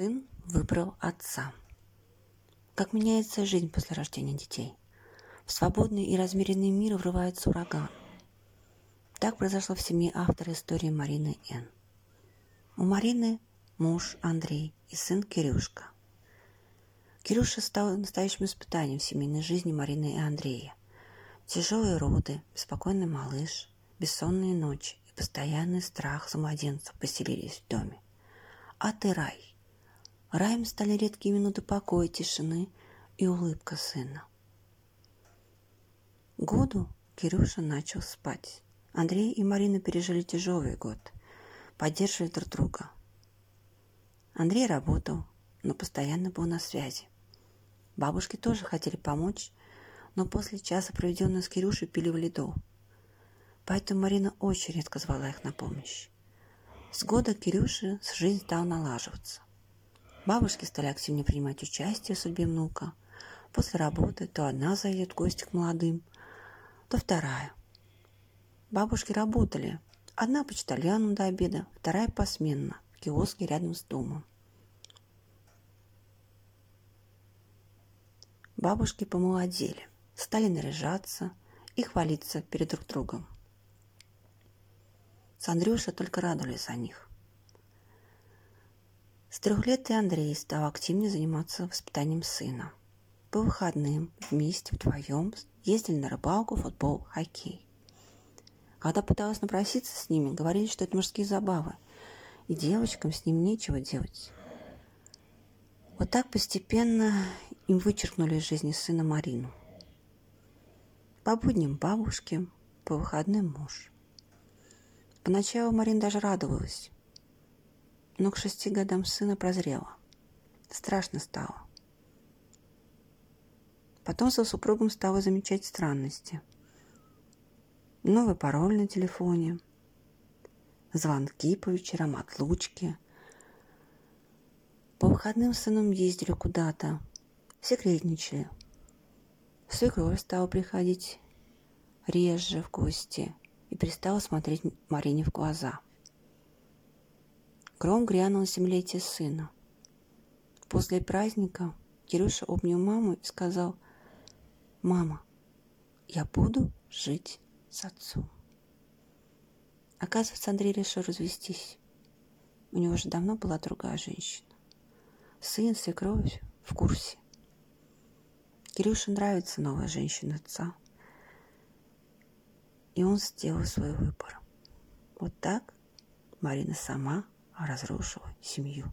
Сын выбрал отца. Как меняется жизнь после рождения детей? В свободный и размеренный мир врывается ураган. Так произошло в семье автора истории Марины Н. У Марины муж Андрей и сын Кирюшка. Кирюша стал настоящим испытанием в семейной жизни Марины и Андрея. Тяжелые роды, беспокойный малыш, бессонные ночи и постоянный страх за младенцев поселились в доме. А ты рай. Раем стали редкие минуты покоя, тишины и улыбка сына. Году Кирюша начал спать. Андрей и Марина пережили тяжелый год, поддерживали друг друга. Андрей работал, но постоянно был на связи. Бабушки тоже хотели помочь, но после часа, проведенного с Кирюшей, пили в льду. Поэтому Марина очень редко звала их на помощь. С года Кирюши жизнь стала налаживаться. Бабушки стали активнее принимать участие в судьбе внука. После работы то одна заедет в гости к молодым, то вторая. Бабушки работали. Одна по почтальоном до обеда, вторая посменно, в киоске рядом с домом. Бабушки помолодели, стали наряжаться и хвалиться перед друг другом. С Андрюшей только радовались за них. С трех лет и Андрей стал активнее заниматься воспитанием сына. По выходным вместе вдвоем ездили на рыбалку, футбол, хоккей. Когда пыталась напроситься с ними, говорили, что это мужские забавы, и девочкам с ним нечего делать. Вот так постепенно им вычеркнули из жизни сына Марину. По будням бабушки, по выходным муж. Поначалу Марина даже радовалась, но к шести годам сына прозрела. Страшно стало. Потом со супругом стала замечать странности. Новый пароль на телефоне, звонки по вечерам, отлучки. По выходным с сыном ездили куда-то, секретничали. Свекровь стала приходить реже в гости и перестала смотреть Марине в глаза. Гром грянул семилетие сына. После праздника Кирюша обнял маму и сказал, «Мама, я буду жить с отцом». Оказывается, Андрей решил развестись. У него уже давно была другая женщина. Сын, свекровь в курсе. Кирюше нравится новая женщина отца. И он сделал свой выбор. Вот так Марина сама разрушила семью.